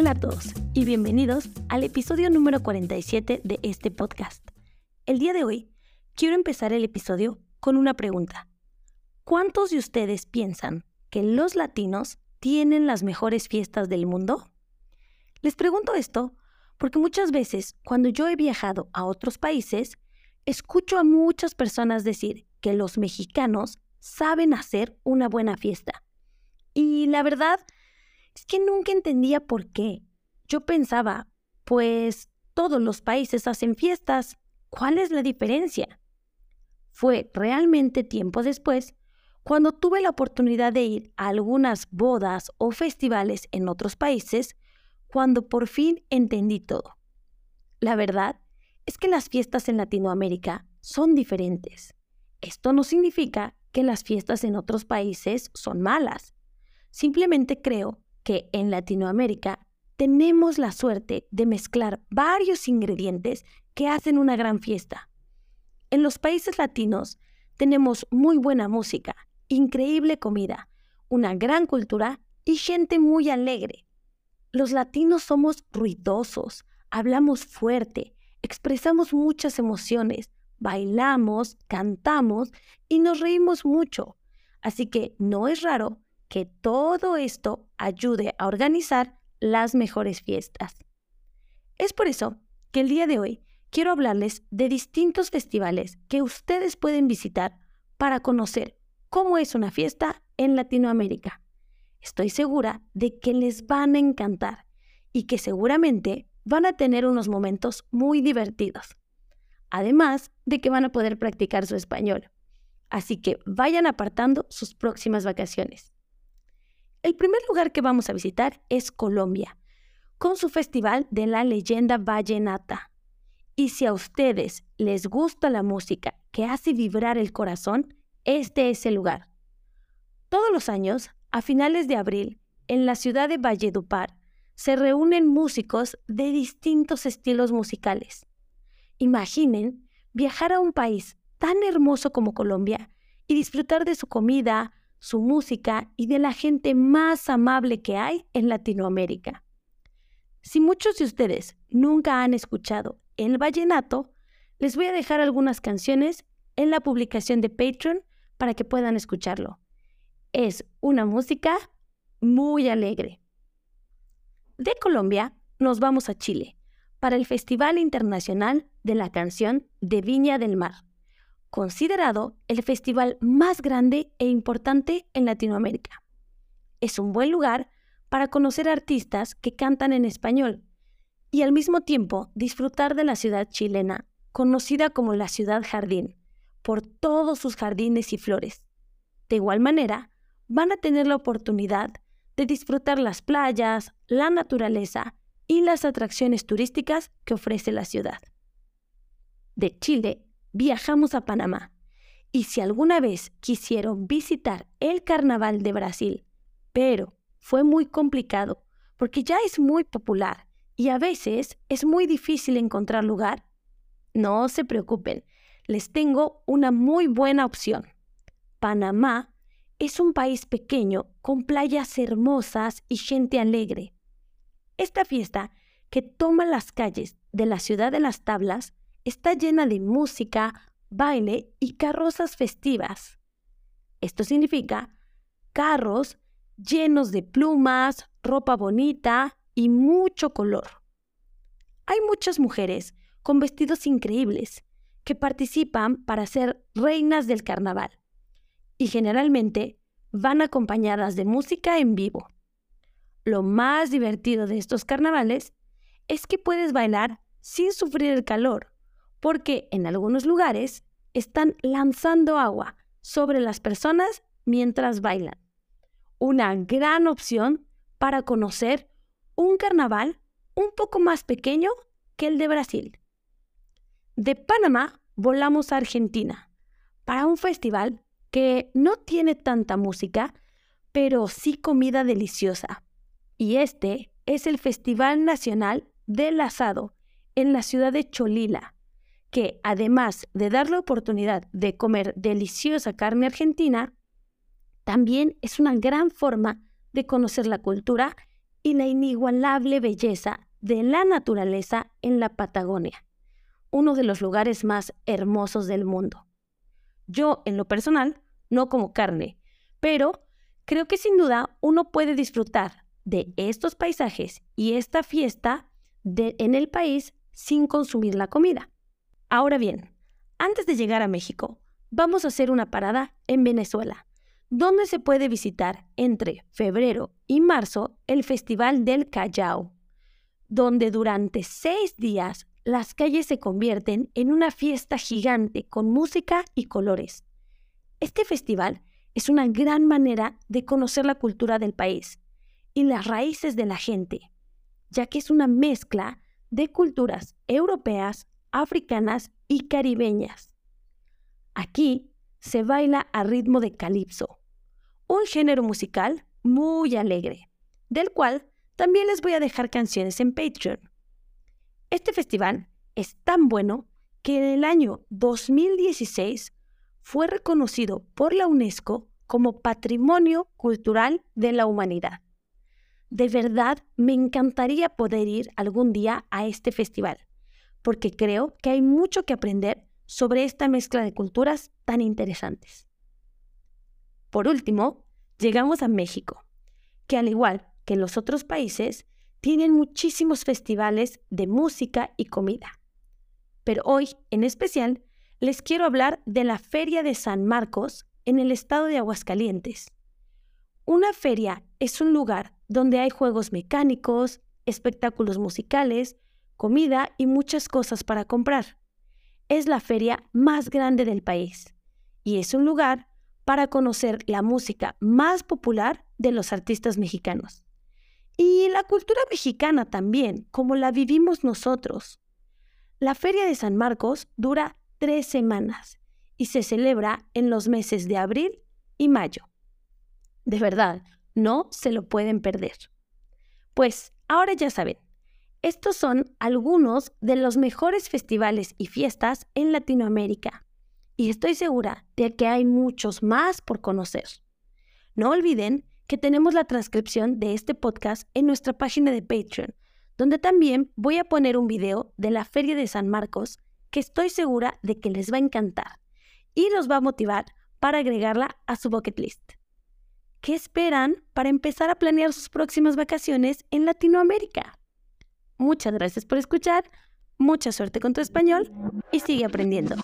Hola a todos y bienvenidos al episodio número 47 de este podcast. El día de hoy quiero empezar el episodio con una pregunta. ¿Cuántos de ustedes piensan que los latinos tienen las mejores fiestas del mundo? Les pregunto esto porque muchas veces cuando yo he viajado a otros países, escucho a muchas personas decir que los mexicanos saben hacer una buena fiesta. Y la verdad es que nunca entendía por qué. Yo pensaba, pues todos los países hacen fiestas, ¿cuál es la diferencia? Fue realmente tiempo después cuando tuve la oportunidad de ir a algunas bodas o festivales en otros países, cuando por fin entendí todo. La verdad es que las fiestas en Latinoamérica son diferentes. Esto no significa que las fiestas en otros países son malas. Simplemente creo que en Latinoamérica tenemos la suerte de mezclar varios ingredientes que hacen una gran fiesta. En los países latinos tenemos muy buena música, increíble comida, una gran cultura y gente muy alegre. Los latinos somos ruidosos, hablamos fuerte, expresamos muchas emociones, bailamos, cantamos y nos reímos mucho. Así que no es raro que todo esto ayude a organizar las mejores fiestas. Es por eso que el día de hoy quiero hablarles de distintos festivales que ustedes pueden visitar para conocer cómo es una fiesta en Latinoamérica. Estoy segura de que les van a encantar y que seguramente van a tener unos momentos muy divertidos. Además de que van a poder practicar su español. Así que vayan apartando sus próximas vacaciones. El primer lugar que vamos a visitar es Colombia, con su festival de la leyenda vallenata. Y si a ustedes les gusta la música que hace vibrar el corazón, este es el lugar. Todos los años, a finales de abril, en la ciudad de Valledupar, se reúnen músicos de distintos estilos musicales. Imaginen viajar a un país tan hermoso como Colombia y disfrutar de su comida, su música y de la gente más amable que hay en Latinoamérica. Si muchos de ustedes nunca han escuchado el vallenato, les voy a dejar algunas canciones en la publicación de Patreon para que puedan escucharlo. Es una música muy alegre. De Colombia nos vamos a Chile para el Festival Internacional de la Canción de Viña del Mar considerado el festival más grande e importante en Latinoamérica. Es un buen lugar para conocer artistas que cantan en español y al mismo tiempo disfrutar de la ciudad chilena, conocida como la ciudad jardín, por todos sus jardines y flores. De igual manera, van a tener la oportunidad de disfrutar las playas, la naturaleza y las atracciones turísticas que ofrece la ciudad. De Chile viajamos a Panamá. Y si alguna vez quisieron visitar el Carnaval de Brasil, pero fue muy complicado porque ya es muy popular y a veces es muy difícil encontrar lugar, no se preocupen, les tengo una muy buena opción. Panamá es un país pequeño con playas hermosas y gente alegre. Esta fiesta, que toma las calles de la ciudad de las tablas, está llena de música, baile y carrozas festivas. Esto significa carros llenos de plumas, ropa bonita y mucho color. Hay muchas mujeres con vestidos increíbles que participan para ser reinas del carnaval y generalmente van acompañadas de música en vivo. Lo más divertido de estos carnavales es que puedes bailar sin sufrir el calor porque en algunos lugares están lanzando agua sobre las personas mientras bailan. Una gran opción para conocer un carnaval un poco más pequeño que el de Brasil. De Panamá volamos a Argentina para un festival que no tiene tanta música, pero sí comida deliciosa. Y este es el Festival Nacional del Asado en la ciudad de Cholila, que además de dar la oportunidad de comer deliciosa carne argentina, también es una gran forma de conocer la cultura y la inigualable belleza de la naturaleza en la Patagonia, uno de los lugares más hermosos del mundo. Yo, en lo personal, no como carne, pero creo que sin duda uno puede disfrutar de estos paisajes y esta fiesta en el país sin consumir la comida. Ahora bien, antes de llegar a México, vamos a hacer una parada en Venezuela, donde se puede visitar entre febrero y marzo el Festival del Callao, donde durante seis días las calles se convierten en una fiesta gigante con música y colores. Este festival es una gran manera de conocer la cultura del país y las raíces de la gente, ya que es una mezcla de culturas europeas, africanas y caribeñas. Aquí se baila a ritmo de calipso, un género musical muy alegre, del cual también les voy a dejar canciones en Patreon. Este festival es tan bueno que en el año 2016 fue reconocido por la UNESCO como Patrimonio Cultural de la Humanidad. De verdad, me encantaría poder ir algún día a este festival, porque creo que hay mucho que aprender sobre esta mezcla de culturas tan interesantes. Por último, llegamos a México, que al igual que los otros países, tienen muchísimos festivales de música y comida. Pero hoy, en especial, les quiero hablar de la Feria de San Marcos en el estado de Aguascalientes. Una feria es un lugar donde hay juegos mecánicos, espectáculos musicales, comida y muchas cosas para comprar es la feria más grande del país y es un lugar para conocer la música más popular de los artistas mexicanos. Y la cultura mexicana también, como la vivimos nosotros. La Feria de San Marcos dura tres semanas y se celebra en los meses de abril y mayo. De verdad, no se lo pueden perder. Pues ahora ya saben, estos son algunos de los mejores festivales y fiestas en Latinoamérica y estoy segura de que hay muchos más por conocer. No olviden que tenemos la transcripción de este podcast en nuestra página de Patreon, donde también voy a poner un video de la Feria de San Marcos que estoy segura de que les va a encantar y los va a motivar para agregarla a su bucket list. ¿Qué esperan para empezar a planear sus próximas vacaciones en Latinoamérica? Muchas gracias por escuchar, mucha suerte con tu español y sigue aprendiendo.